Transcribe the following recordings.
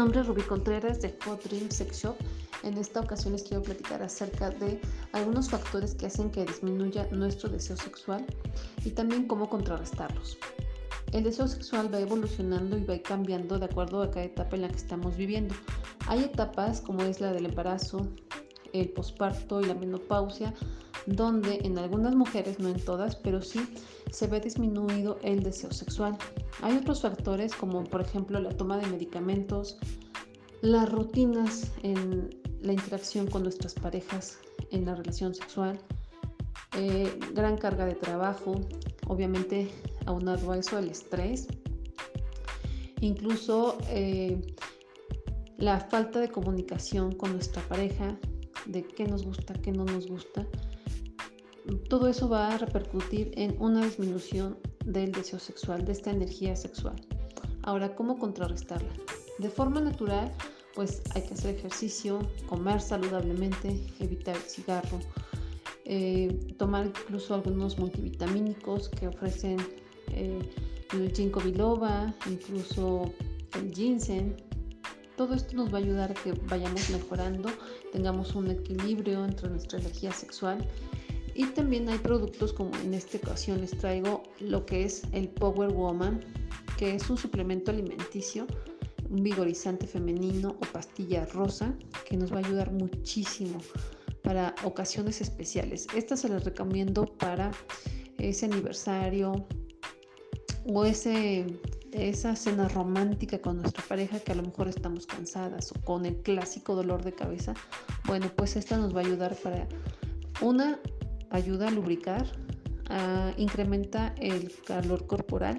nombre es Rubí Contreras de Hot Dream Sex Shop. En esta ocasión les quiero platicar acerca de algunos factores que hacen que disminuya nuestro deseo sexual y también cómo contrarrestarlos. El deseo sexual va evolucionando y va cambiando de acuerdo a cada etapa en la que estamos viviendo. Hay etapas como es la del embarazo, el posparto y la menopausia, donde en algunas mujeres, no en todas, pero sí se ve disminuido el deseo sexual. Hay otros factores como por ejemplo la toma de medicamentos, las rutinas en la interacción con nuestras parejas en la relación sexual, eh, gran carga de trabajo, obviamente aunado a eso el estrés, incluso eh, la falta de comunicación con nuestra pareja, de qué nos gusta, qué no nos gusta, todo eso va a repercutir en una disminución del deseo sexual, de esta energía sexual. Ahora, ¿cómo contrarrestarla? De forma natural, pues hay que hacer ejercicio, comer saludablemente, evitar el cigarro, eh, tomar incluso algunos multivitamínicos que ofrecen eh, el ginkgo biloba, incluso el ginseng. Todo esto nos va a ayudar a que vayamos mejorando, tengamos un equilibrio entre nuestra energía sexual y también hay productos como en esta ocasión les traigo lo que es el Power Woman, que es un suplemento alimenticio, un vigorizante femenino o pastilla rosa que nos va a ayudar muchísimo para ocasiones especiales. Esta se las recomiendo para ese aniversario o ese, esa cena romántica con nuestra pareja que a lo mejor estamos cansadas o con el clásico dolor de cabeza. Bueno, pues esta nos va a ayudar para una ayuda a lubricar, incrementa el calor corporal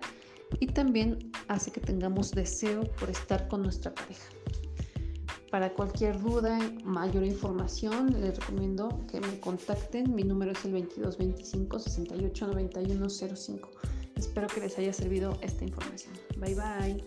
y también hace que tengamos deseo por estar con nuestra pareja. Para cualquier duda, mayor información, les recomiendo que me contacten. Mi número es el 2225 689105. Espero que les haya servido esta información. Bye bye.